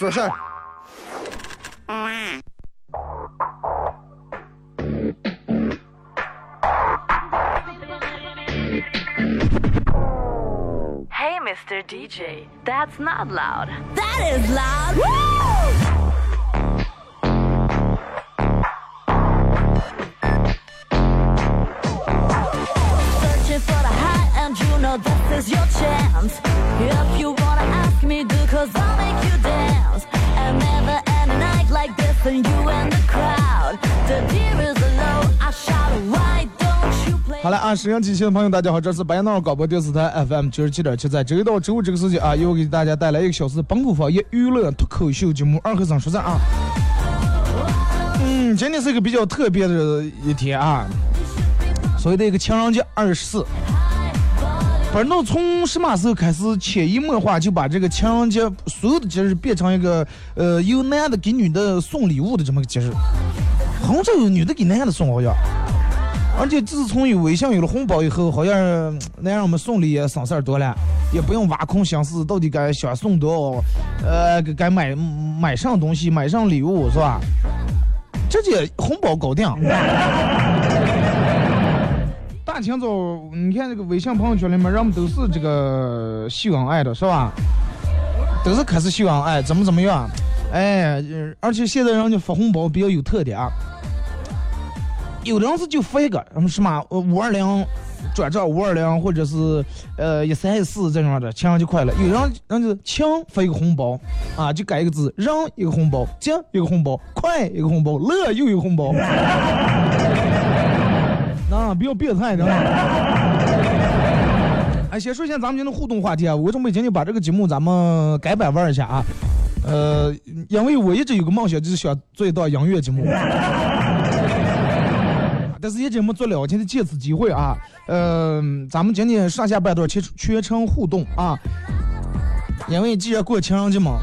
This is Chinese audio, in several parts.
for her. Hey, Mr. DJ, that's not loud. That is loud. Woo! 沈阳机器的朋友，大家好，这是白杨广播电视台 FM 九十七点七，在周一到周五这个时间啊，又给大家带来一个小时本土方言娱乐脱口秀节目《二和尚说事》啊。嗯，今天是一个比较特别的一天啊，所谓的一个情人节二十四。不知道从什么时候开始，潜移默化就把这个情人节所有的节日变成一个呃由男的给女的送礼物的这么个节日，很少有女的给男的送好像。而且自从有微信有了红包以后，好像嗯能让我们送礼也省事儿多了，也不用挖空心思到底该想送多少，呃，该该买买上东西，买上礼物是吧？直接红包搞定。大清早，你看这个微信朋友圈里面，人们都是这个秀恩爱的，是吧？都是开始秀恩爱，怎么怎么样？哎，而且现在人家发红包比较有特点啊。有的人是就发一个，什么五二零转账五二零，或者是呃一三一四这种的，情人节快了。有人人就抢发一个红包，啊就改一个字，让一个红包，节一个红包，快一个红包，乐又一个红包。啊，比较变态的。哎，先说一下咱们今天的互动话题啊，我准备今天把这个节目咱们改版玩一下啊。呃，因为我一直有个梦想，就是想做一档音乐节目。但是一直没做了，我今天借此机会啊，呃，咱们今天上下半段全全程互动啊，因为既然过情人节嘛，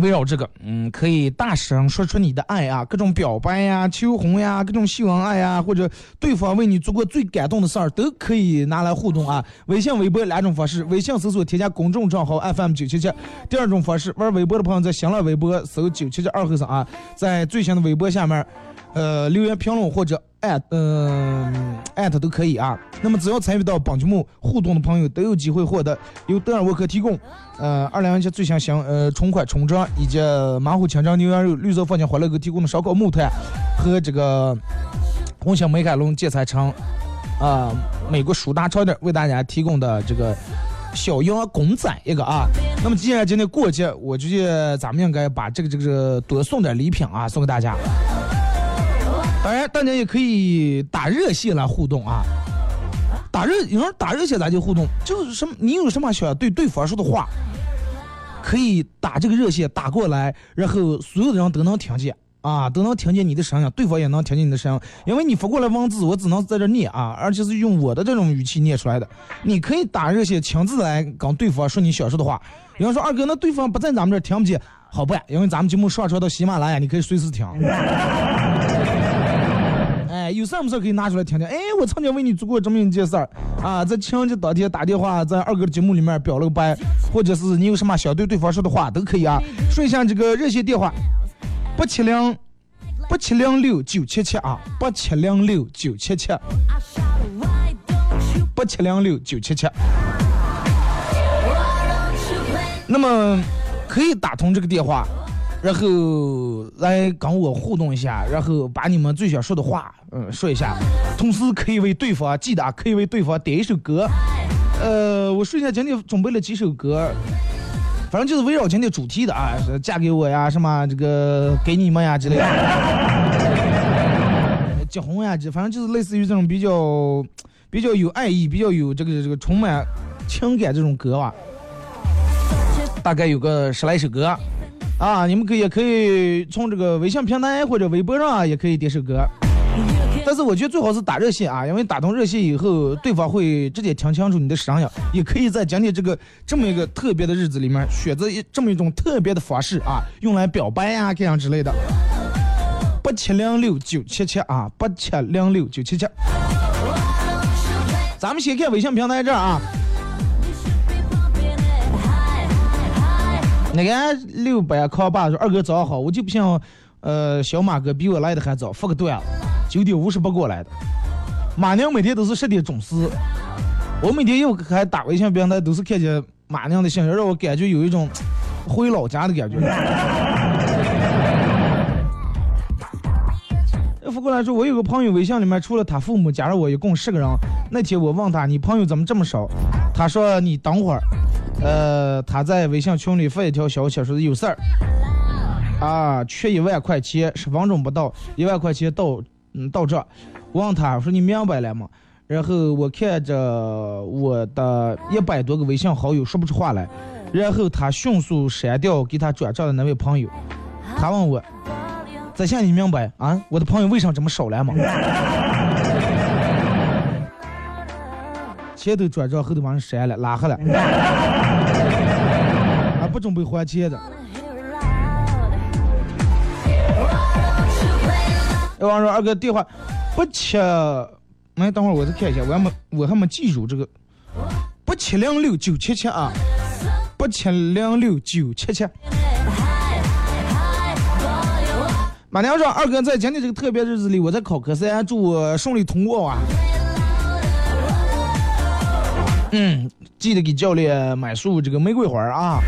围绕这个，嗯，可以大声说出你的爱啊，各种表白呀、求婚呀、各种秀恩爱呀，或者对方为你做过最感动的事儿，都可以拿来互动啊。微信、微博两种方式，微信搜索添加公众账号 FM 九七七，第二种方式，玩微博的朋友在新浪微博搜九七七二后生啊，在最新的微博下面。呃，留言评论或者艾嗯艾特都可以啊。那么只要参与到本节目互动的朋友，都有机会获得由德尔沃克提供呃二零二七最新型呃春款春装以及马虎清蒸牛羊肉、绿色放心欢乐狗提供的烧烤木炭和这个红星美凯龙建材城啊美国舒达超店为大家提供的这个。小羊公仔一个啊，那么既然今天过节，我觉得咱们应该把这个这个多送点礼品啊，送给大家。当然，大家也可以打热线来互动啊。打热，有人打热线咱就互动，就是什么，你有什么想对对方说的话，可以打这个热线打过来，然后所有的人都能听见啊，都能听见你的声音，对方也能听见你的声音。因为你发过来文字，我只能在这念啊，而且是用我的这种语气念出来的。你可以打热线，亲自来跟对方说你想说的话。有人说二哥，那对方不在咱们这听不见，好办，因为咱们节目上传到喜马拉雅，你可以随时听。有事没事可以拿出来听听。哎，我曾经为你做过这么一件事儿啊，在情人节当天打电话，在二哥的节目里面表了个白，或者是你有什么想对对方说的话都可以啊。说一下这个热线电话：八七零八七零六九七七啊，八七零六九七七，八七零六九七七。那么可以打通这个电话，然后来跟我互动一下，然后把你们最想说的话，嗯，说一下。同时可以为对方记得啊可以为对方点一首歌。呃，我睡前今天准备了几首歌，反正就是围绕今天主题的啊，嫁给我呀，什么这个给你们呀之类的，结婚呀，这反正就是类似于这种比较比较有爱意、比较有这个这个充满情感这种歌吧。大概有个十来首歌，啊，你们可以也可以从这个微信平台或者微博上啊，也可以点首歌。但是我觉得最好是打热线啊，因为打通热线以后，对方会直接听清楚你的声音。也可以在今天这个这么一个特别的日子里面，选择一这么一种特别的方式啊，用来表白呀、这样之类的。八七零六九七七啊，八七零六九七七。咱们先看微信平台这儿啊，那个六百康爸说二哥早上好，我就不信呃小马哥比我来的还早，发个段子，九点五十八过来的。马娘每天都是十点准时，我每天又还打微信平台都是看见马娘的信息，让我感觉有一种 回老家的感觉。过来说，我有个朋友微信里面除了他父母加上我一共十个人。那天我问他，你朋友怎么这么少？他说你等会儿，呃，他在微信群里发一条消息说有事儿，啊，缺一万块钱，十分钟不到，一万块钱到，嗯，到这。我问他说你明白了吗？然后我看着我的一百多个微信好友说不出话来，然后他迅速删掉给他转账的那位朋友。他问我。在下你明白啊？我的朋友为啥这么少了吗？前头转账，后头把人删了，拉黑了，还不准备还钱的。有网友说二哥电话不七，哎，等会儿我再看一下，我还没我还没记住这个八七零六九七七啊，八七零六九七七。马娘说：“二哥在今天这个特别日子里，我在考科三，祝我顺利通过啊！嗯，记得给教练买束这个玫瑰花啊。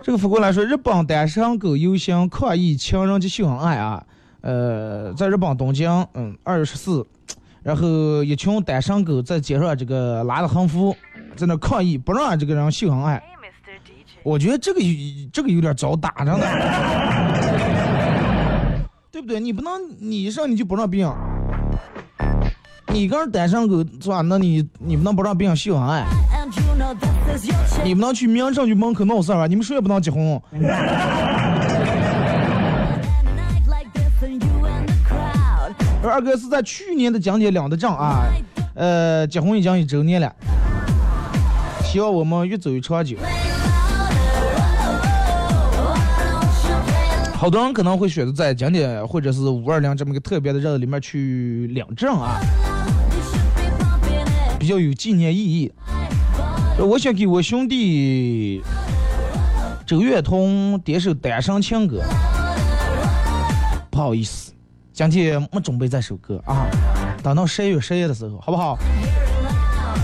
这个发过来说，日本单身狗游行抗议情人节秀恩爱啊。呃，在日本东京，嗯，二月十四，然后一群单身狗在街上这个拉着横幅，在那抗议，不让这个人秀恩爱。”我觉得这个有这个有点早打着呢，对不对？你不能你上你就不让别人，你个人单身狗是吧？那你你不能不让别人秀恩爱，你不能去民政局门口闹事儿吧？你们谁也不能结婚。二哥是在去年的讲解两的账啊，呃，结婚已经一周年了，希望我们越走越长久。好多人可能会选择在今天或者是五二零这么一个特别的日子里面去领证啊，比较有纪念意义。我想给我兄弟周月彤点首《单身情歌》，不好意思，今天没准备这首歌啊，等到十一月十一的时候，好不好？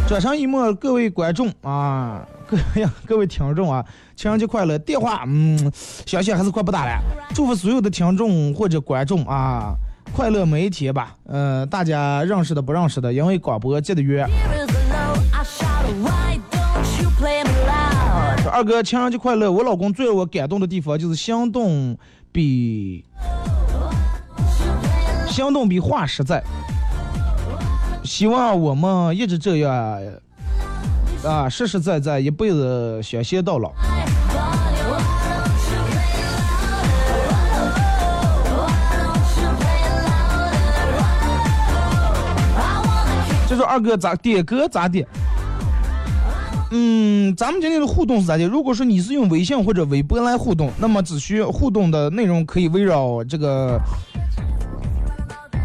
转身一幕，各位观众啊，各位各位听众啊，情人节快乐！电话，嗯，相信还是快不打了。祝福所有的听众或者观众啊，快乐每一天吧。呃，大家认识的不认识的，因为广播接的约。二哥，情人节快乐！我老公最让我感动的地方就是行动比行动比话实在。希望我们一直这样啊，实实在在，一辈子相携到老。就说二哥咋点歌咋点？嗯，咱们今天的互动是咋的？如果说你是用微信或者微博来互动，那么只需互动的内容可以围绕这个。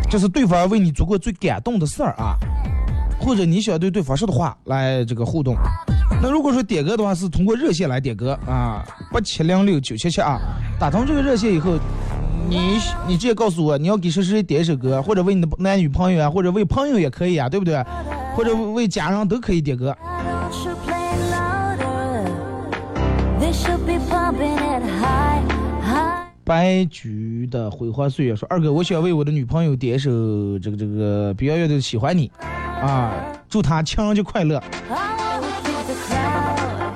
就是对方为你做过最感动的事儿啊，或者你想对对方说的话来这个互动。那如果说点歌的话，是通过热线来点歌啊，八七零六九七七啊。打通这个热线以后，你你直接告诉我你要给谁谁点一首歌，或者为你的男女朋友啊，或者为朋友也可以啊，对不对？或者为家人都可以点歌。白菊的《辉煌岁月》说：“二哥，我想为我的女朋友点一首这个这个比较乐队的《喜欢你》，啊，祝他情人节快乐。”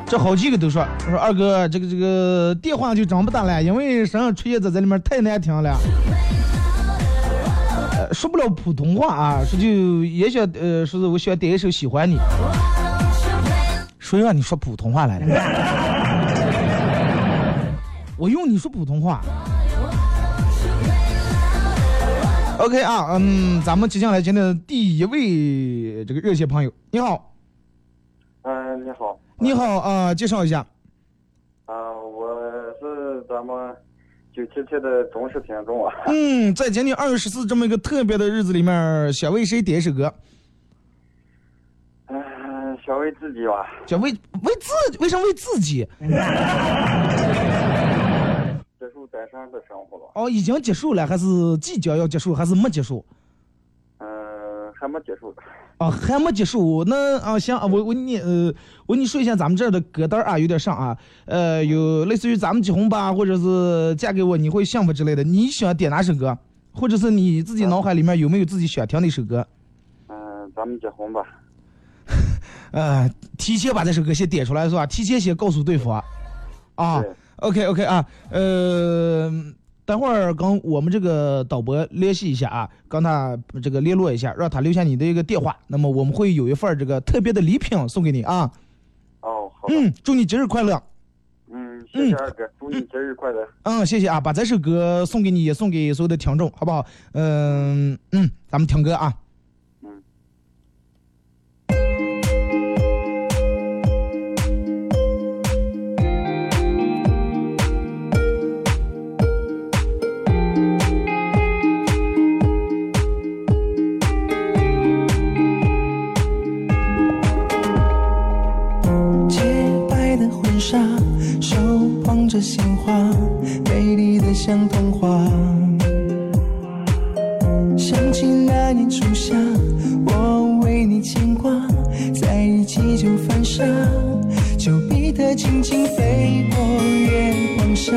这好几个都说：“说二哥，这个这个电话就长不打了，因为身上出现在在里面太难听了，呃，说不了普通话啊，说就也想呃，说是我想点一首《喜欢你》，谁让你说普通话来了？” 我用你说普通话。OK 啊，嗯，咱们接下来今天的第一位这个热线朋友，你好，嗯，你好。你好啊、介绍一下。啊、我是咱们九七七的忠实听众啊。嗯，在今年二月十四这么一个特别的日子里面，想为谁点一首歌？嗯、想为自己吧，想为为自为什么为自己？单身的生活了。哦，已经结束了，还是即将要结束，还是没结束？嗯、还没结束。啊，还没结束。那啊，行，啊我我你呃，我跟你说一下咱们这儿的歌单啊，有点上啊，呃，有类似于咱们结婚吧，或者是嫁给我你会幸福之类的。你喜欢点哪首歌？或者是你自己脑海里面有没有自己想听的一首歌？嗯、咱们结婚吧。呃，提前把这首歌先点出来是吧？提前先告诉对方。啊对，OK OK 啊，呃，等会儿跟我们这个导播联系一下啊，跟他这个联络一下，让他留下你的一个电话，那么我们会有一份这个特别的礼品送给你啊。哦，好的。嗯，祝你节日快乐。嗯，谢谢二哥，祝你节日快乐。嗯，谢谢啊，把这首歌送给你，也送给所有的听众，好不好？嗯嗯，咱们听歌啊。着鲜花，美丽的像童话。想起那年初夏，我为你牵挂，在一起就犯傻，丘比特轻轻飞过月光下。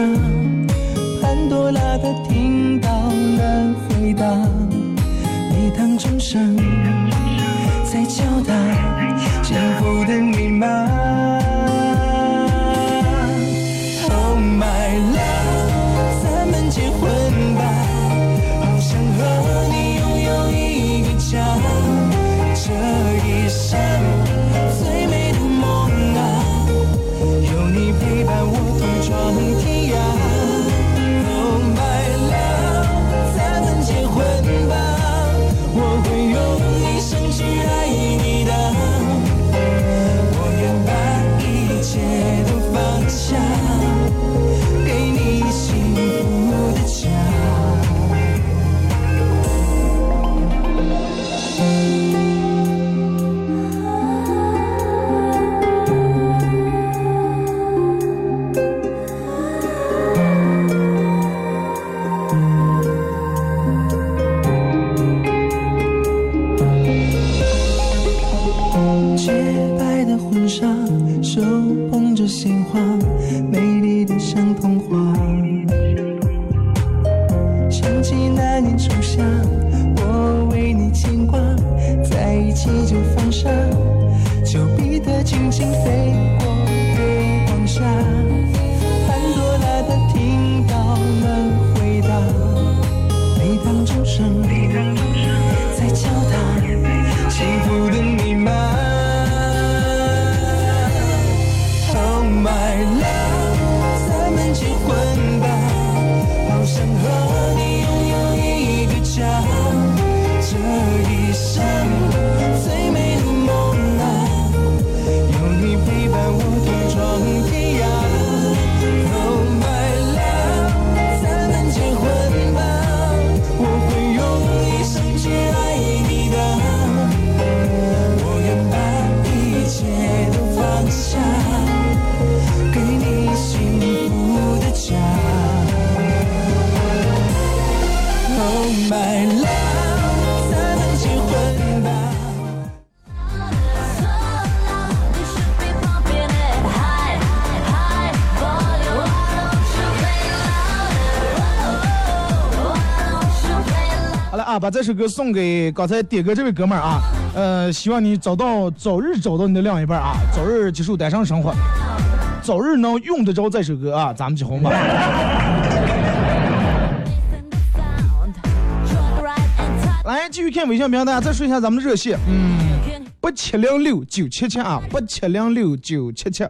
把这首歌送给刚才点歌这位哥们儿啊，呃，希望你找到早日找到你的另一半啊，早日结束单身生活，早日能用得着这首歌啊，咱们结婚吧。来，继续看微信平台，再说一下咱们的热线，嗯，八七零六九七七啊，八七零六九七七。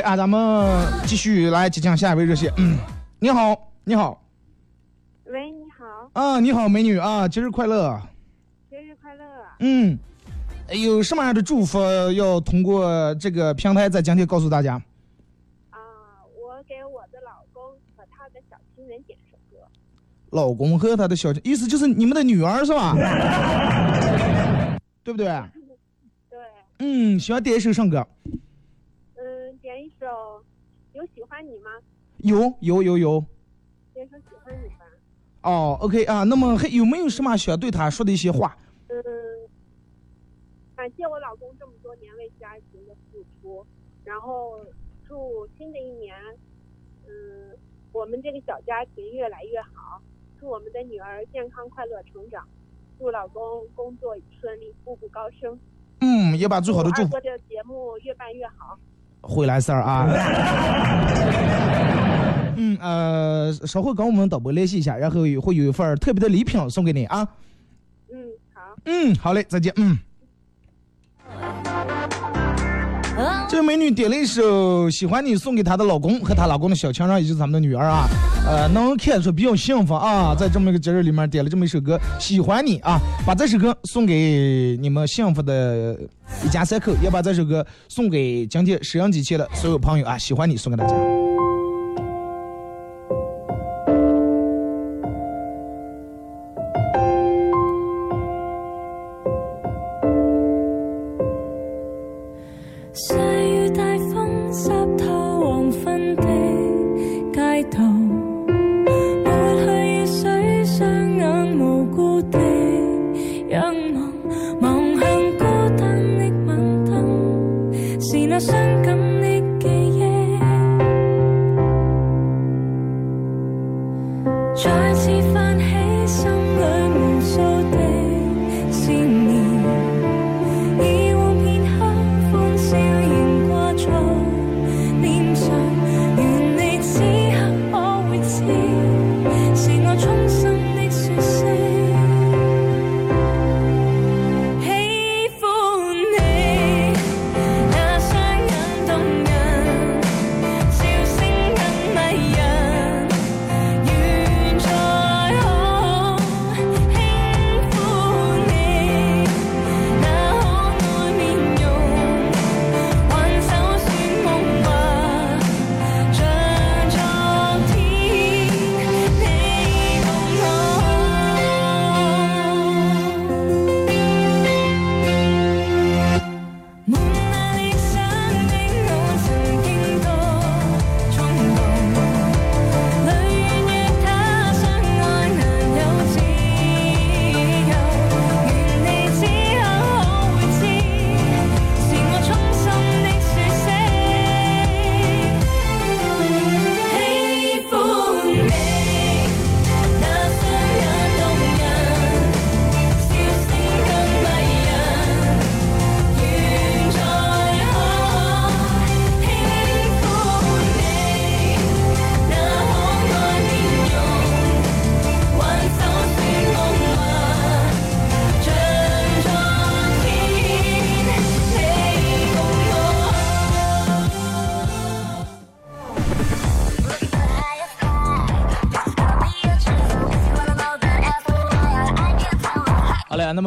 啊，咱们继续来接听下一位热线。嗯，你好，你好，喂，你好，啊，你好，美女啊，节日快乐。节日快乐！嗯，有什么样的祝福要通过这个平台在今天告诉大家？啊，我给我的老公和他的小情人点首歌。老公和他的小，意思就是你们的女儿是吧？对不对？对，嗯，喜欢点一首什么歌？欢你吗》，有有有有。点首《喜欢你》吧。哦，OK 啊，那么还有没有什么想对他说的一些话？嗯，感谢我老公这么多年为家庭的付出，然后祝新的一年，嗯，我们这个小家庭越来越好，祝我们的女儿健康快乐成长，祝老公工作顺利，步步高升，嗯，也把最好的祝福祝二哥的节目越办越好。回来事儿啊。嗯呃，稍后跟我们导播联系一下，然后会有一份特别的礼品送给你啊。嗯，好。嗯，好嘞，再见。嗯。这位美女点了一首《喜欢你》，送给她的老公和她老公的小情人，也就是咱们的女儿啊。呃，能看出比较幸福啊，在这么一个节日里面点了这么一首歌《喜欢你》啊，把这首歌送给你们幸福的一家三口，也把这首歌送给今天收音机前的所有朋友啊，喜欢你送给大家。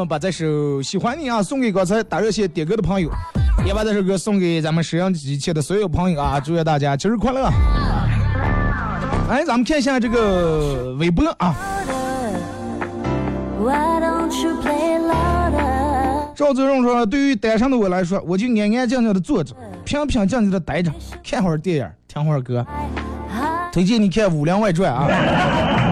把这首《喜欢你》啊送给刚才打热线点歌的朋友，也把这首歌送给咱们沈阳机前的所有朋友啊！祝愿大家节日快乐！哎，咱们看一下这个微博啊？赵子荣说：“对于单身的我来说，我就安安静静的坐着，平平静静的待着，看会儿电影，听会儿歌。推荐你看《武林外传》啊。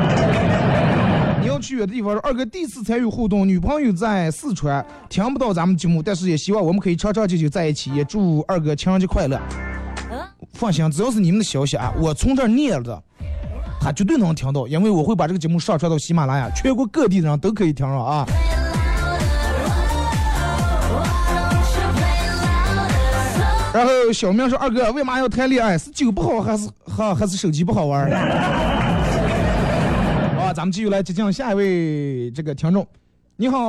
去远的地方，二哥第一次参与互动，女朋友在四川，听不到咱们节目，但是也希望我们可以长长久久在一起，也祝二哥情人节快乐。放心，只要是你们的消息啊，我从这儿念着，他绝对能听到，因为我会把这个节目上传到喜马拉雅，全国各地的人都可以听到啊。然后小明说：“二哥，为嘛要谈恋爱？是酒不好，还是还还是手机不好玩儿？”好，咱们继续来接听下一位这个听众。你好，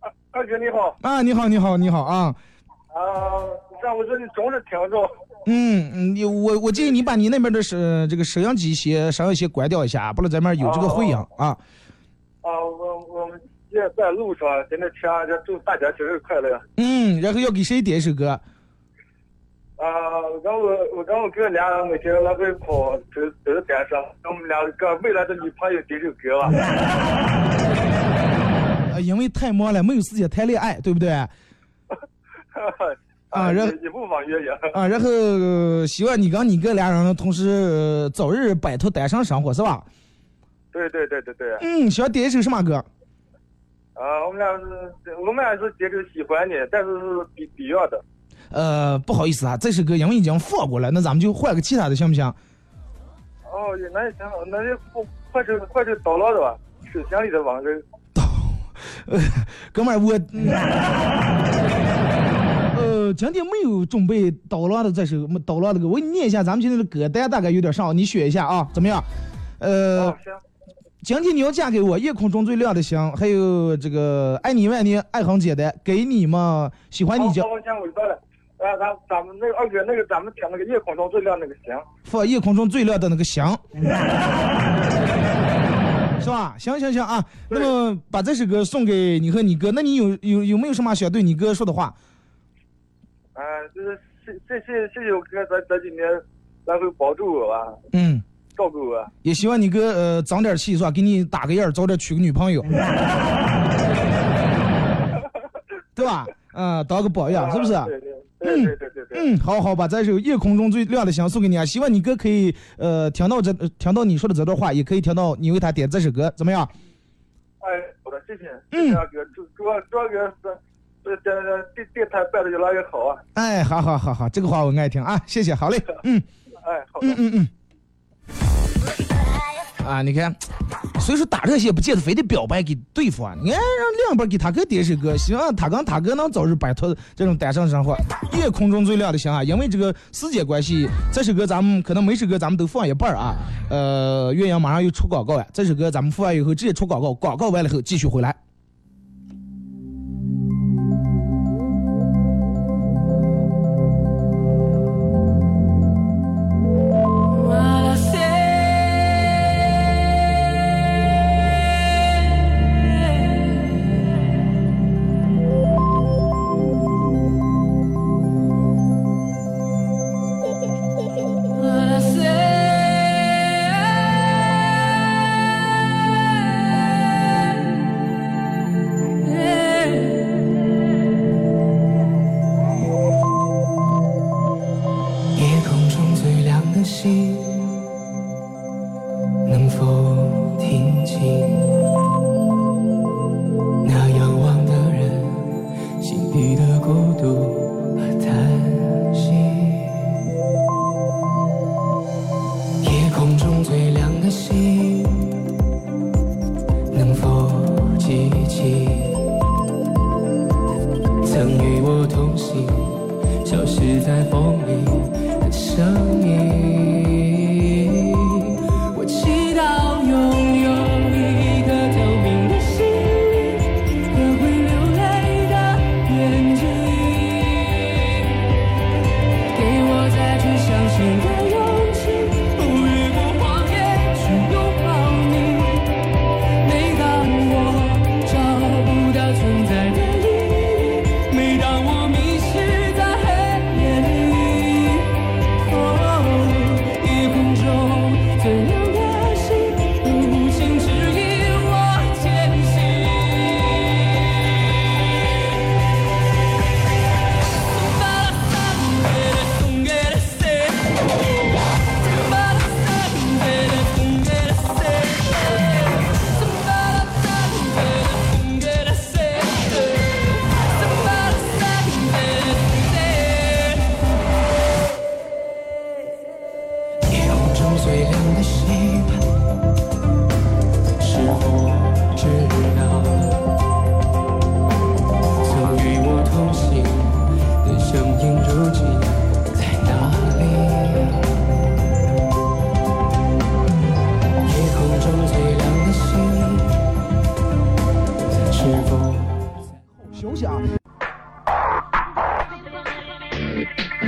二二哥你好，啊，你好，你好，你好啊，啊，在我这里总是听着，嗯嗯，你我我建议你把你那边的收这个摄像机先稍微先关掉一下，不然咱们有这个回音啊。啊，我我们现在在路上，在那车上就祝大家节日快乐。嗯，然后要给谁点一首歌？啊，我跟我我跟我哥俩人每天来回跑，都都是单身，跟我们俩个未来的女朋友点首歌吧。啊，因为太忙了，没有时间谈恋爱，对不对？啊然后也不妨约约。啊，然后呃希望你跟你哥俩人同时呃早日摆脱单身生活，是吧？对对对对对。嗯，想点一首什么歌？啊，我们俩是，我们俩是点首喜欢你，但是是比比较的。呃，不好意思啊，这首歌因为已经放过了，那咱们就换个其他的，行不行？哦，那也行，那就换换成换成刀郎的吧，手心里的温柔。呃，哥们儿，我，呃，今天没有准备刀郎的这首刀郎的歌，我给你念一下咱们今天的歌单，大概有点上，你选一下啊，怎么样？呃，哦，行。今天你要嫁给我，夜空中最亮的星，还有这个爱你万年，爱很简单，给你嘛，喜欢你就好，我知道了。啊，咱咱们那个二哥，那个咱们听那个夜空中最亮那个星。放夜空中最亮的那个星，是吧？行行行啊，那么把这首歌送给你和你哥，那你有有有没有什么想对你哥说的话？啊，就是谢谢，谢谢我哥，咱咱今年来回帮助我吧，嗯。照顾我。也希望你哥呃长点气是吧？给你打个样，早点娶个女朋友，对吧？嗯，当个榜样是不是？对对对对对对对。嗯，好好把这首夜空中最亮的星送给你啊！希望你哥可以呃听到这呃听到你说的这段话，也可以听到你为他点这首歌，怎么样？哎，好的，谢谢。嗯。二哥，祝祝祝二哥是这这电电台办的越来越好啊！哎，好好好好，这个话我爱听啊，谢谢，好嘞，嗯。哎，好的。嗯嗯嗯。啊，你看，所以说打这些不见得非得表白给对方，你看让两边给他哥点首歌，希望他跟他哥能早日摆脱这种单身生活。夜空中最亮的星啊，因为这个时间关系，这首歌咱们可能每首歌咱们都放一半啊。呃，岳阳马上又出广告了，这首歌咱们放完以后直接出广告，广告完了后继续回来。记起曾与我同行？消失在风里的声音。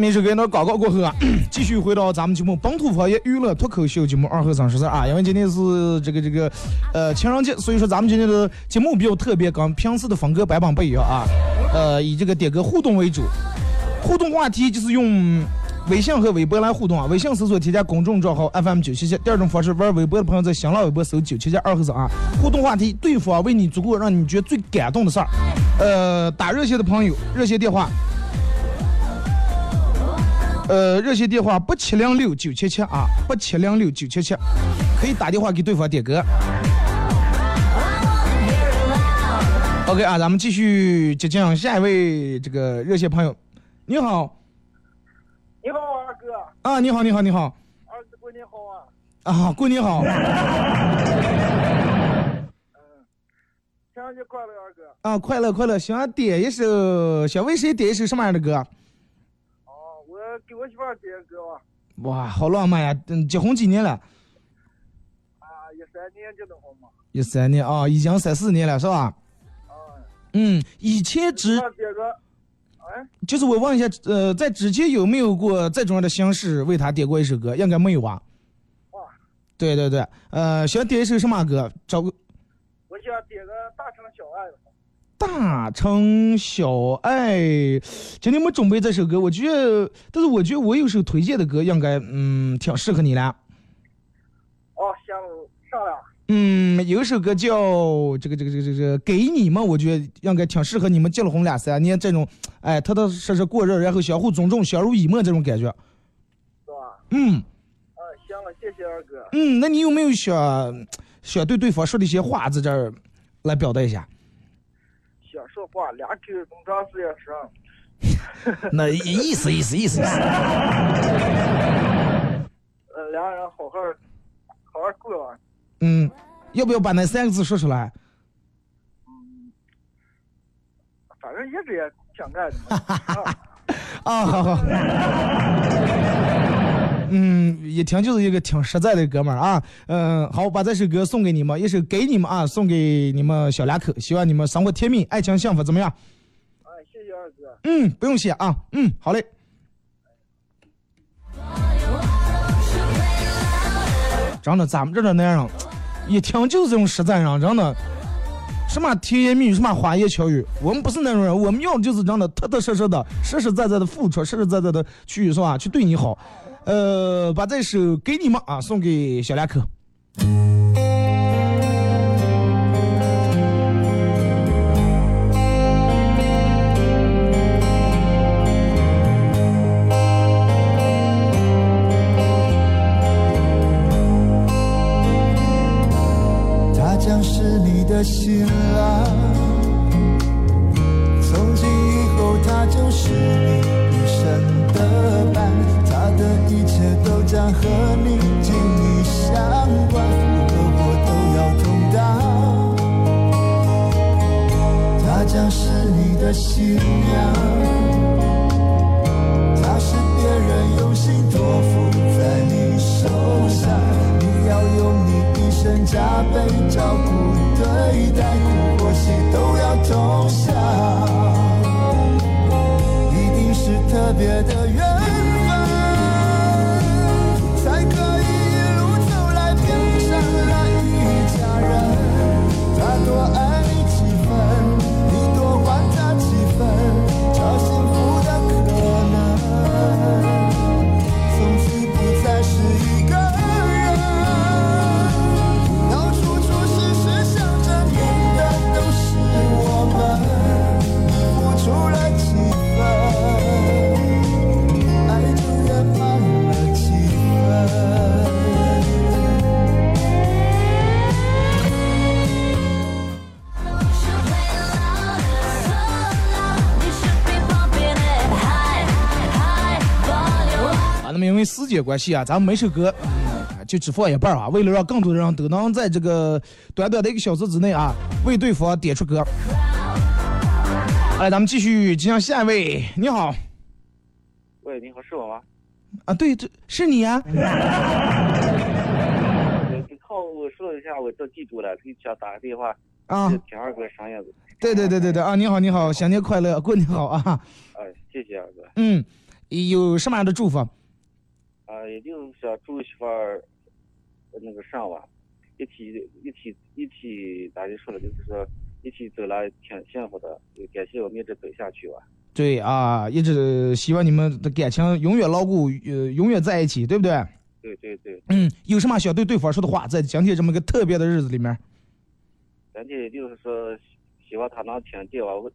么一首歌呢，广告过后啊，继续回到咱们节目本土方言娱乐脱口秀节目二和三十四啊，因为今天是这个这个呃情人节，所以说咱们今天的节目比较特别，跟平时的风格版本不一样啊，呃，以这个点歌互动为主，互动话题就是用。微信和微博来互动啊！微信搜索添加公众账号 FM 九七七。第二种方式，玩微博的朋友在新浪微博搜九七七二和三啊。互动话题：对方为你做过让你觉得最感动的事儿。呃，打热线的朋友，热线电话呃，热线电话八七零六九七七啊，八七零六九七七，可以打电话给对方点歌。OK 啊，咱们继续接近下一位这个热线朋友。你好你好，二哥，啊，你好，你好，你好二哥过年好啊！啊，过年好情人节快乐，二哥。啊，快乐快乐，想点一首，想为谁点一首什么样的歌？给我媳妇儿点歌吧。哇，好浪漫呀！嗯，结婚几年了？啊，一三年结的婚嘛。一三年啊，已经三四年了，是吧？啊，嗯，以前只就是我问一下，呃，在之前有没有过这种样的形式为他点过一首歌？应该没有吧？哇，对对对，呃，想点一首什么歌？找个我想点个大城小爱的。大城小爱。今天没准备这首歌，我觉得，但是我觉得我有首推荐的歌，应该嗯挺适合你的。哦，行，上来。嗯，有一首歌叫这个这个这个这个给你们，我觉得应该挺适合你们结了婚两三年这种，哎，踏踏实实过日，然后相互尊重、相濡以沫这种感觉。是吧？嗯啊，行了，谢谢二哥。嗯，那你有没有想想对对方说的一些话在这儿来表达一下？俩口这么长时间说。那意思意思意思意思。呃，俩人好好好好过完。嗯，要不要把那三个字说出来？反正一直也想干的嘛。啊 啊，好好。嗯，一听就是一个挺实在的哥们儿啊。嗯，好，把这首歌送给你们，一首给你们啊，送给你们小两口，希望你们生活甜蜜，爱情幸福，怎么样？哎，谢谢二哥。嗯，不用谢啊。嗯，好嘞。真的，咱们这的男人，一听就是这种实在人，真的。什么甜言蜜语，什么花言巧语，我们不是那种人，我们要的就是真的踏踏实实的、实实在在的付出，实实在在的去是吧？去对你好。呃，把这首给你们啊，送给小两口。间关系啊，咱们每首歌、嗯就只放一半啊，为了让更多的人都能在这个短短的一个小时之内啊，为对方点出歌。来，咱们继续接上下一位。你好，喂，你好，是我吗？啊，对，这是你啊。你靠我说一下，我都记住了，给想打个电话，啊，听二哥啥样子？对对对对对啊！你好，你好，新年快乐，过年好啊！哎，谢谢二哥。嗯，有什么样的祝福？啊，也就是想祝媳妇儿那个上吧，一起一起一起，咋就说了，就是说一起走了挺幸福的，也感谢我们一直走下去吧。对啊，一直希望你们的感情永远牢固，呃，永远在一起，对不对？对对对，嗯，有什么想对对方说的话？在今天这么个特别的日子里面，咱这也就是说，希望他能听见我。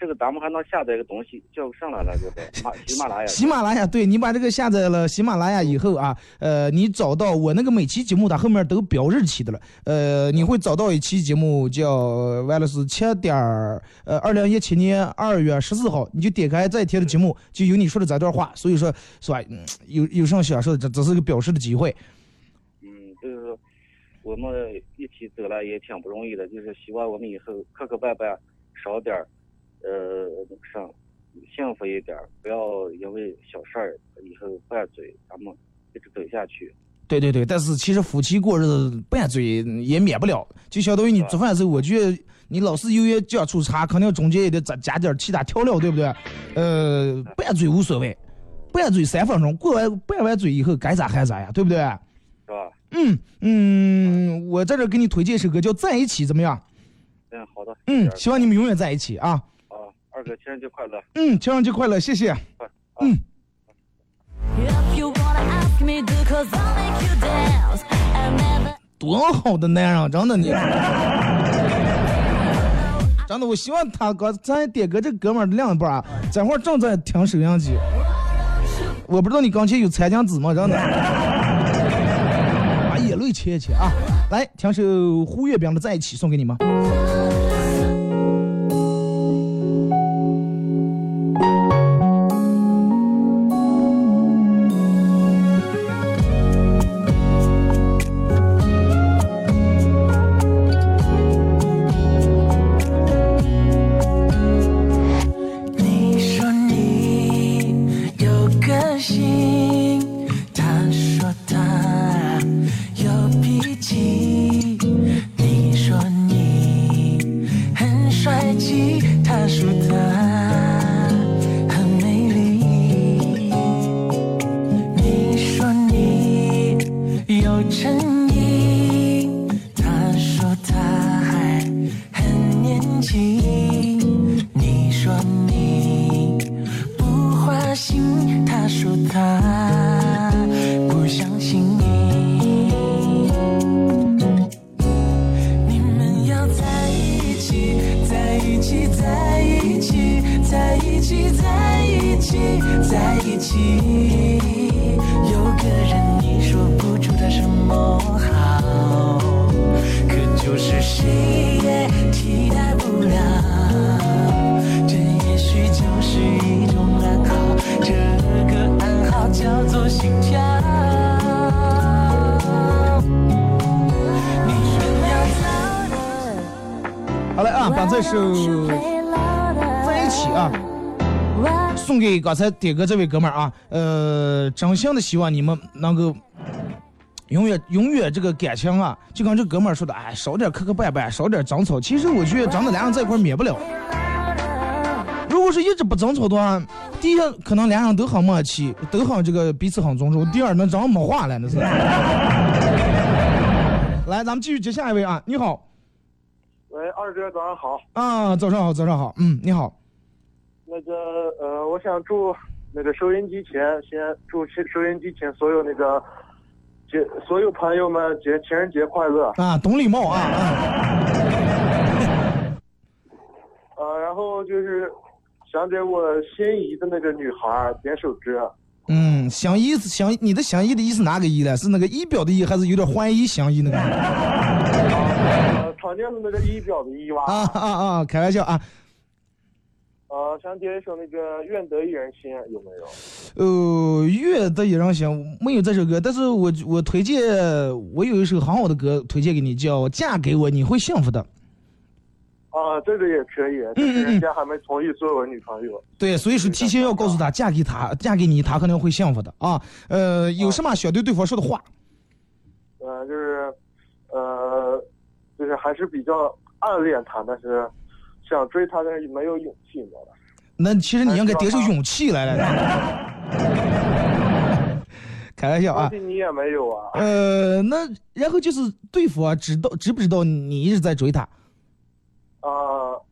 我这个咱们还能下载一个东西，叫上来了，就在马喜马拉雅。喜马拉雅，对你把这个下载了喜马拉雅以后啊，呃，你找到我那个每期节目，它后面都标日期的了。呃，你会找到一期节目叫完了是七点，呃，二零一七年二月十四号，你就点开这一天的节目，就有你说的这段话。所以说，是吧？嗯有有什么想说的，这只是个表示的机会。嗯，就是说我们一起走了也挺不容易的，就是希望我们以后磕磕绊绊少点儿，呃，那个上幸福一点儿，不要因为小事儿以后拌嘴，咱们一直走下去。对对对，但是其实夫妻过日子拌嘴也免不了，就相当于你做饭的时候，我觉得你老是油盐酱醋茶，肯定中间也得加加点其他调料，对不对？呃，拌嘴无所谓，拌嘴三分钟，过完拌完嘴以后该咋还咋呀，对不对？是吧？嗯嗯，我在这给你推荐一首歌，叫《在一起》，怎么样？嗯，好的。嗯，希望你们永远在一起啊！哥情人节快乐！嗯，情人节快乐，谢谢。嗯。多好的男人啊，真的你，真的，我希望他哥咱点歌这哥们儿的另一半啊，这会儿正在听收音机。我不知道你刚才有参加子吗？真的，把眼泪切一切啊！来，听首胡月饼的《在一起》送给你们。才点歌这位哥们儿啊，呃，真心的希望你们能够永远永远这个感情啊，就跟这哥们儿说的，哎，少点磕磕绊绊，少点争吵。其实我觉得真的俩人在一块儿免不了。如果是一直不争吵的话，第一可能俩人都很默契，都很这个彼此很尊重；第二那真没话了，那是。来，咱们继续接下一位啊，你好。喂，二哥早上好。啊，早上好，早上好，嗯，你好，那个呃，我想祝那个收音机前先祝收收音机前所有那个节所有朋友们节情人节快乐。啊，懂礼貌啊，啊，呃，然后就是想给我心仪的那个女孩点首歌。嗯，相依是相，你的相依的意是哪个依呢？是那个仪表的仪，还是有点怀疑相依那个？呃，常见的那个仪表的仪吧。啊啊啊！开玩笑啊，呃，想点一首那个《愿得一人心》，有没有？呃，愿得一人心没有这首歌，但是我我推荐，我有一首很好的歌推荐给你，叫《嫁给我你会幸福的》。啊，啊，这个也可以，但是人家还没同意做我女朋友。对，所以说提前要告诉他，嫁给他，嫁给你，他可能会幸福的啊。呃，有什么想对对方说的话？呃，就是，呃，就是还是比较暗恋他，但是想追她，但是没有勇气，你知道吧？那其实你应该得出勇气来来。开玩笑啊你也没有啊。呃，那然后就是对方啊知道知不知道你一直在追她？啊，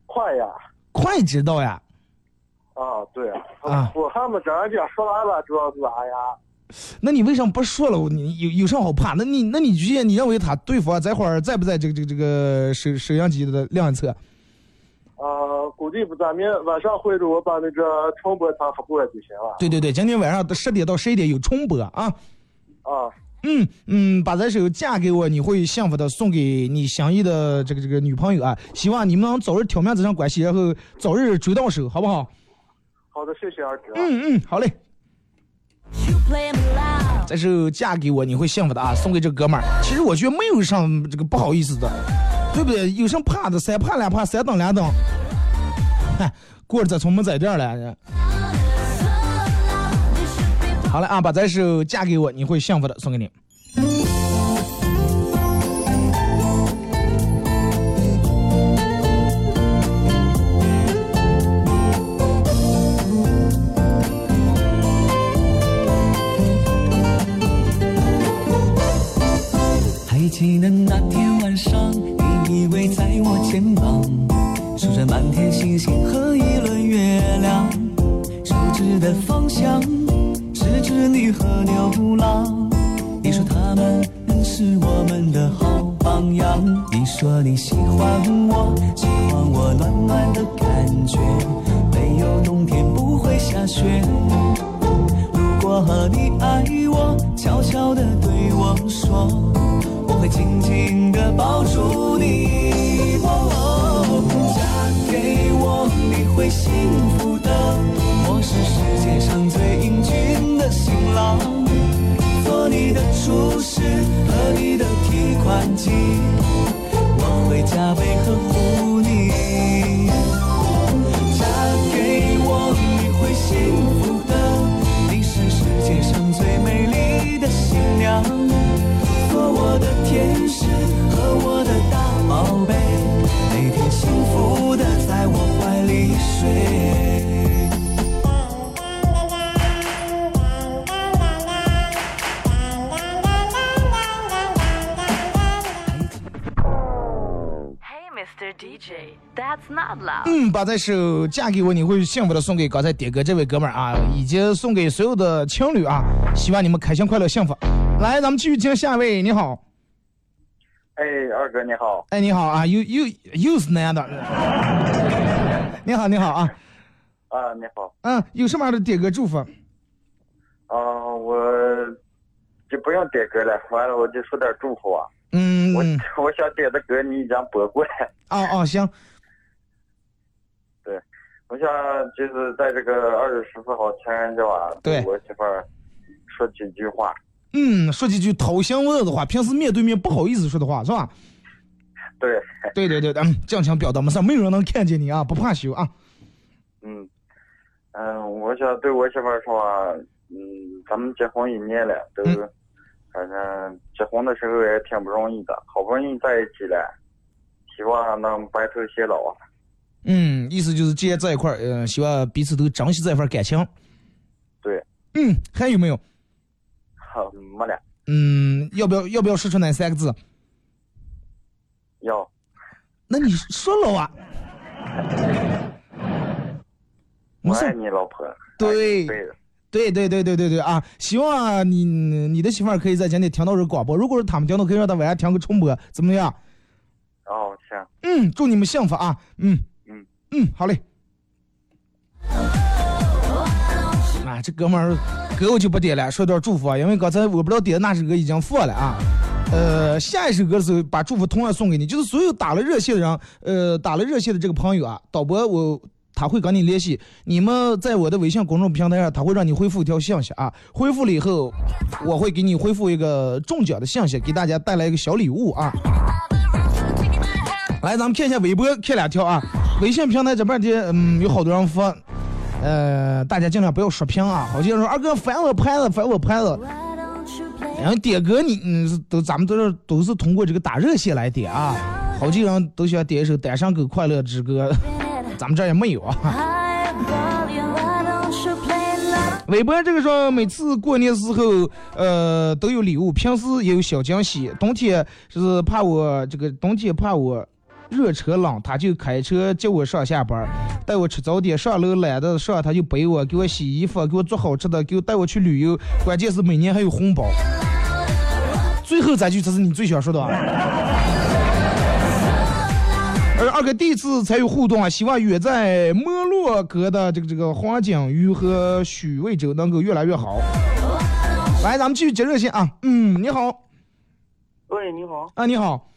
快呀！快知道呀。啊，对啊，啊我还没跟人家说完了，主要是啥呀？那你为什么不说了？你有有啥好怕？那你那你觉得你认为他对方这会儿在不在这个这个这个摄摄像机的另一侧？啊，估计不咱明晚上回头我把那个重播他发过来就行了。对对对，今天晚上的十点到十一点有重播啊。啊，嗯嗯，把这首嫁给我，你会幸福的送给你心仪的这个这个女朋友啊！希望你们能早日挑明这场关系，然后早日追到手，好不好？好的，谢谢二哥。嗯嗯，好嘞。这首嫁给我，你会幸福的啊！送给这哥们儿。其实我觉得没有上这个不好意思的，对不对？有什么怕的？三怕两怕，三等两等。嗨，过日子从没在这儿了。好了啊，把这首嫁给我，你会幸福的，送给你。还记得那天晚上，依偎在我肩膀，数着满天星星和一轮月亮，手指的方向是织女和牛郎。你说他们是我们的好榜样，你说你喜欢我，喜欢我暖暖的感觉，没有冬天不会下雪。如果你爱我，悄悄地对我说，我会紧紧地抱住你。哦，嫁给我，你会幸福的。我是世界上最英俊的新郎，做你的厨师和你的提款机，我会加倍呵护嗯，把这首嫁给我，你会幸福的送给刚才点歌这位哥们儿啊，以及送给所有的情侣啊，希望你们开心快乐幸福。来，咱们继续听下一位，你好，哎，二哥你好，哎，你好啊，又又又是男的，你好，你好啊，啊你好，嗯，有什么样的点歌祝福？啊我就不用点歌了，完了我就说点祝福啊。嗯，我嗯我想点的歌你已经播过了，哦哦，行，对，我想就是在这个二月十四号情人节吧，对我媳妇儿说几句话。嗯，说几句掏心窝子的话，平时面对面不好意思说的话，是吧？对，对对对，嗯，尽情表达，没事，没有人能看见你啊，不怕羞啊。嗯嗯，我想对我媳妇儿说啊，嗯，咱们结婚一年了，都嗯反正结婚的时候也挺不容易的，好不容易在一起了，希望能白头偕老啊。嗯，意思就是既然在一块儿，嗯、希望彼此都珍惜这份感情。对，嗯，还有没有？好，没了，嗯，要不要要不要说出那三个字？要那你说了啊？我爱，你，老婆。对对，对对对对对对啊！希望你你的媳妇儿可以在今天听到这个广播，如果是他们听到，可以让他晚上听个重播，怎么样？哦，行，嗯，祝你们幸福啊！嗯嗯，好嘞。啊，这哥们儿歌我就不点了，说段祝福啊，因为刚才我不知道点的那首歌已经放了啊。呃，下一首歌的时候把祝福同样送给你，就是所有打了热线的人，呃，打了热线的这个朋友啊，导播我他会跟你联系，你们在我的微信公众平台上，他会让你回复一条信息啊，回复了以后，我会给你回复一个中奖的信息，给大家带来一个小礼物啊。来，咱们看一下微博，看两条啊。微信平台这边的，嗯，有好多人发，呃，大家尽量不要刷屏啊。好些人说二哥翻我拍子，翻我拍子。然后点歌你，嗯，都咱们都是都是通过这个打热线来点啊。好几人都喜欢点一首《单身狗快乐之歌》，咱们这儿也没有啊。微博这个说，每次过年时候，呃，都有礼物，平时也有小惊喜。冬天是怕我这个冬天怕我热车冷，他就开车接我上下班，带我吃早点，上楼懒得上，他就背我，给我洗衣服，给我做好吃的，给我带我去旅游。关键是每年还有红包。最后这句才是你最想说的。啊而二哥第一次参与互动啊，希望远在摩洛哥的这个这个黄景瑜和许魏洲能够越来越好。来，咱们继续接热线啊。嗯，你好。喂，你好。啊，你好。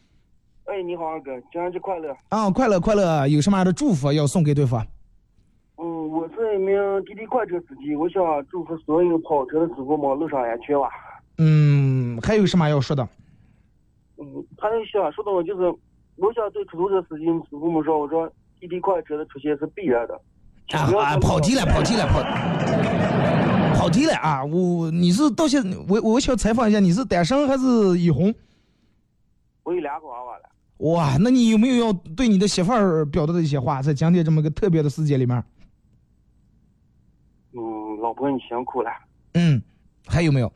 哎，你好，二哥，情人节快乐。啊，快乐快乐，有什么样的祝福要送给对方？嗯，我是一名滴滴快车司机，我想祝福所有跑车的师傅们路上安全哇。嗯，还有什么要说的？嗯，还有想说的我就是，我想对出租车司机师傅们说，我说滴滴快车的出现是必然的。啊啊，跑题了，跑题了，跑跑题了啊！我你是到现我我想采访一下，你是单身还是已婚？我有两个娃娃了。哇，那你有没有要对你的媳妇儿表达的一些话，在今天这么个特别的时节里面？嗯，老婆你辛苦了。嗯，还有没有？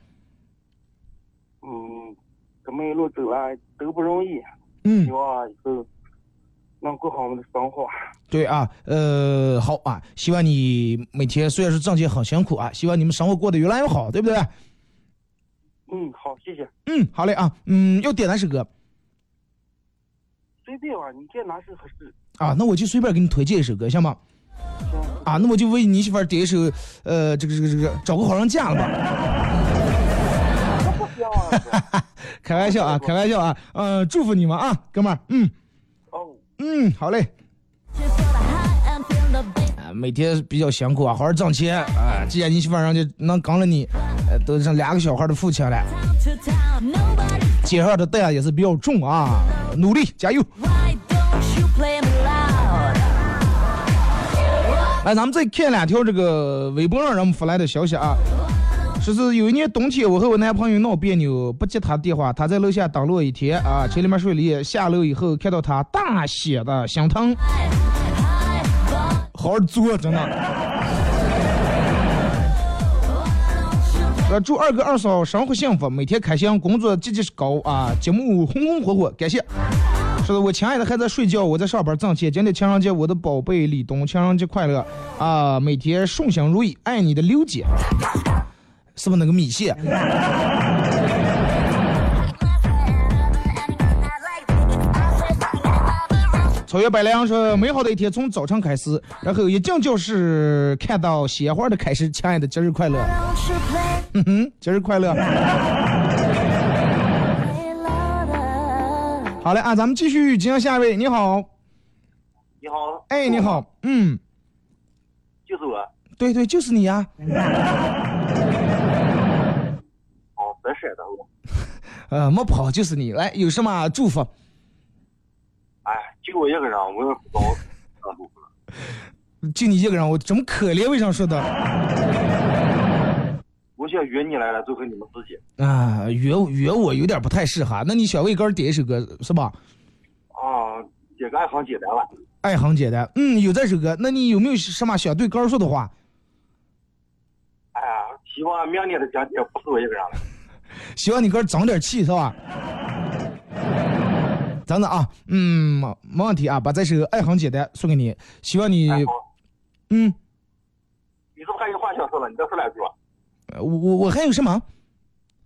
嗯，咱们一路走来都不容易。嗯希，望以后能过好我们的生活。对啊，呃，好啊，希望你每天虽然是挣钱很辛苦啊，希望你们生活过得越来越好，对不对？嗯，好，谢谢。嗯，好嘞啊，嗯，要点哪首歌随便吧，你见哪首合适？啊？那我就随便给你推荐一首歌，行吗？行。啊，那我就为你媳妇儿点一首，呃，这个这个这个，找个好人嫁了吧。开玩笑啊，开玩笑啊，呃，祝福你们啊，哥们儿，嗯哦。嗯，好嘞。啊，每天比较辛苦啊，好好挣钱啊。既然你媳妇儿人家能跟了你，呃，都成两个小孩的父亲了，肩上的担也是比较重啊，努力加油。来，咱们再看两条这个微博上人们发来的消息啊，说是有一年冬天，我和我男朋友闹别扭，不接他电话，他在楼下等了我一天啊，车里面睡了，下楼以后看到他大写的心疼，好好做，真的。呃，祝二哥二嫂生活幸福，每天开心，工作绩绩高啊，节目红红火火，感谢。说的我亲爱的还在睡觉，我在上班挣钱。今天情人节，我的宝贝李东，情人节快乐啊！每天顺心如意，爱你的刘姐，是不是那个米线？草原百良说：“美好的一天从早晨开始，然后一进教室看到鲜花的开始。亲爱的，节日快乐！哼哼，节日快乐！好嘞啊，咱们继续进行下一位。你好，你好。哎，你好，嗯，就是我。对对，就是你呀、哦，真是的我。呃，没跑，就是你。来，有什么祝福？哎，就我一个人，我也不知道咋祝福了。就你一个人，我怎么可怜，为啥说的？约你来了，就和你们自己。啊，约约我有点不太适合。那你小魏哥点一首歌是吧？啊，点个爱很简单了。爱很简单，嗯，有这首歌。那你有没有什么想对哥说的话？哎呀，希望明年的奖金不是我一个人了。希望你哥长点气是吧？等等啊，嗯，没没问题啊，把这首《爱很简单》送给你，希望你，哎嗯，你是不是还有话想说了？你再说两句吧。呃我我我还有什么？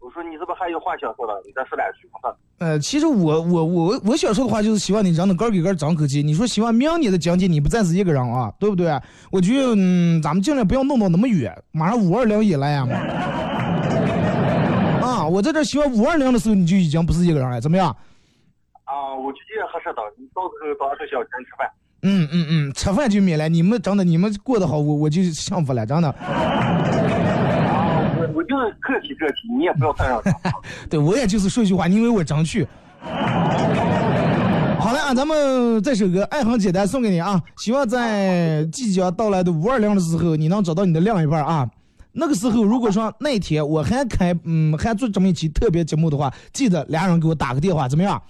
我说你是不是还有话想说了？你再说两句吧。呃，其实我我我我想说的话就是希望你让那哥给哥长口气。你说希望明年的奖金你不再是一个人啊，对不对？我觉得嗯，咱们尽量不要弄到那么远，马上五二零也来呀嘛。啊，我在这希望五二零的时候你就已经不是一个人了，怎么样？啊，我就这样合适的，你到时候到时候小钱吃饭。嗯嗯嗯，吃饭就免了。你们真的，你们过得好，我我就幸福了，真的。就是客气客气，你也不要太让。对我也就是说句话，你以为我争取。好了啊，咱们这首歌《爱很简单》送给你啊！希望在即将到来的五二零的时候，你能找到你的另一半啊！那个时候，如果说那天我还开嗯还做这么一期特别节目的话，记得俩人给我打个电话，怎么样？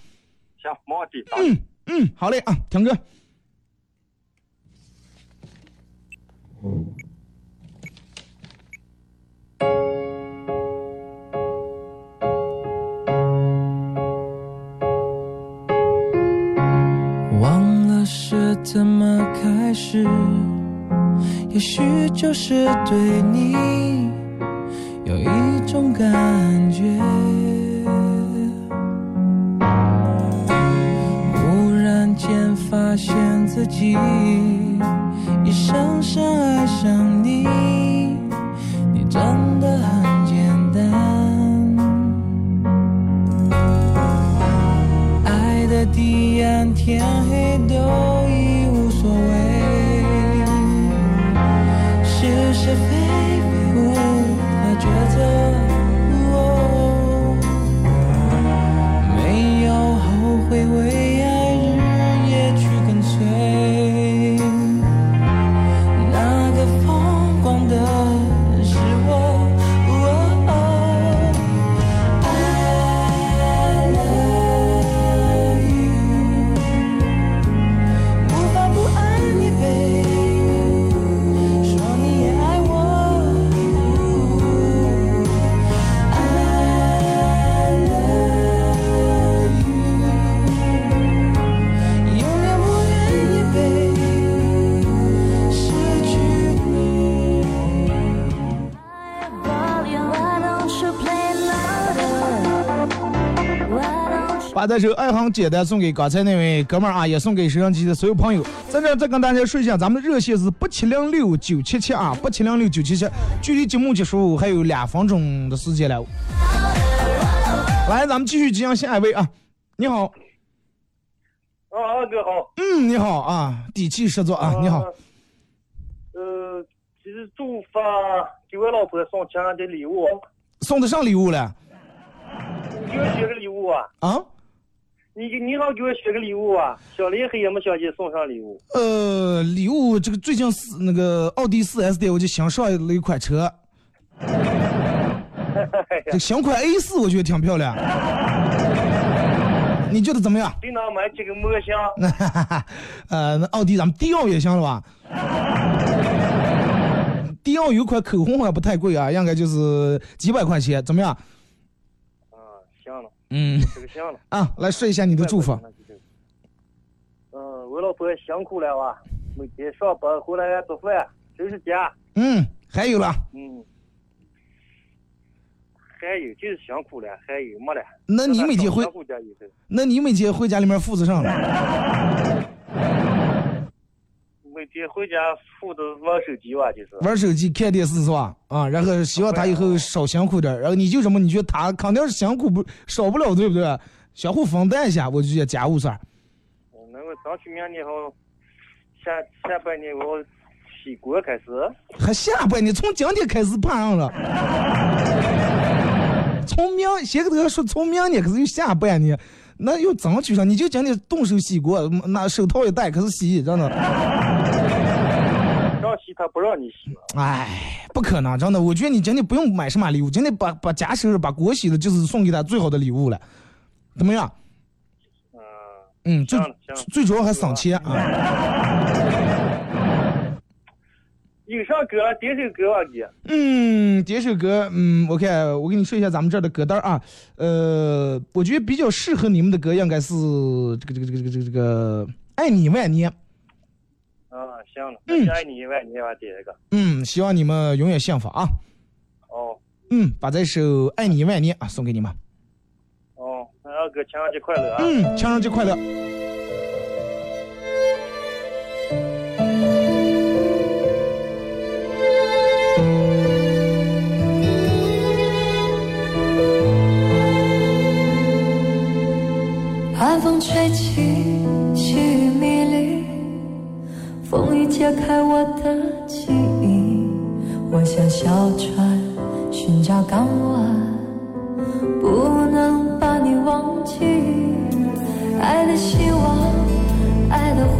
行，没问题。嗯嗯，好嘞啊，听歌。忘就是对你。把这首《爱很简单》送给刚才那位哥们儿啊，也送给收音机的所有朋友。在这儿再跟大家说一下，咱们的热线是八七零六九七七啊，八七零六九七七。距离节目结束还有两分钟的时间了。来，咱们继续接上下一位啊。你好，啊，二哥好。嗯，你好啊，底气十足啊，你好。呃，其实祝发给我老婆送情人节礼物，送的上礼物了你给我选个礼物啊！啊？你你好给我选个礼物啊！小雷黑也没想起送上礼物。呃，礼物这个最近是那个奥迪四 S 店，我就新上了一款车，这新款 A 四我觉得挺漂亮。你觉得怎么样？给俺买几个墨香，呃，那奥迪咱们迪奥也行了吧？迪奥有款口红好像不太贵啊，应该就是几百块钱，怎么样？嗯这个行了。啊，来说一下你的祝福。嗯，我老婆辛苦了哇，每天上班回来做饭、收拾家，嗯，还有了，嗯，还有就是辛苦了，还有没了。那你每天回家，那你每天回家里面负责上了？每天回家负责玩手机哇，就是。玩手机、看电视是吧？啊，然后希望他以后少辛苦点，然后你就什么？你觉得他肯定是辛苦不少不了，对不对？相互分担一下，我就觉得家务事儿。我能够争取明年后下下半年我洗锅开始，还下半年从今天开始盼上了，从明先跟他说从明年，开始又下半年，那又争取上，你就讲你动手洗锅，拿手套一戴，可是洗，真的，让洗他不让你洗。哎，不可能，真的，我觉得你今天不用买什么礼物，真的把把家收拾，把锅洗了，就是送给他最好的礼物了，怎么样？嗯，嗯，最最主要还省钱啊。有啥歌点首歌啊你？嗯，点首歌，嗯，我看我跟你说一下咱们这儿的歌单啊，呃，我觉得比较适合你们的歌应该是这个这个这个这个这个这个爱你一万年，啊，行了，爱你一万年吧，点一个。嗯，希望你们永远幸福啊，哦嗯，把这首爱你一万年啊送给你们，哦，那二哥情人节快乐啊！嗯，情人节快乐。寒风吹起细雨迷离风雨解开我的记忆我像小船寻找港湾不能把你忘记。爱的希望爱的回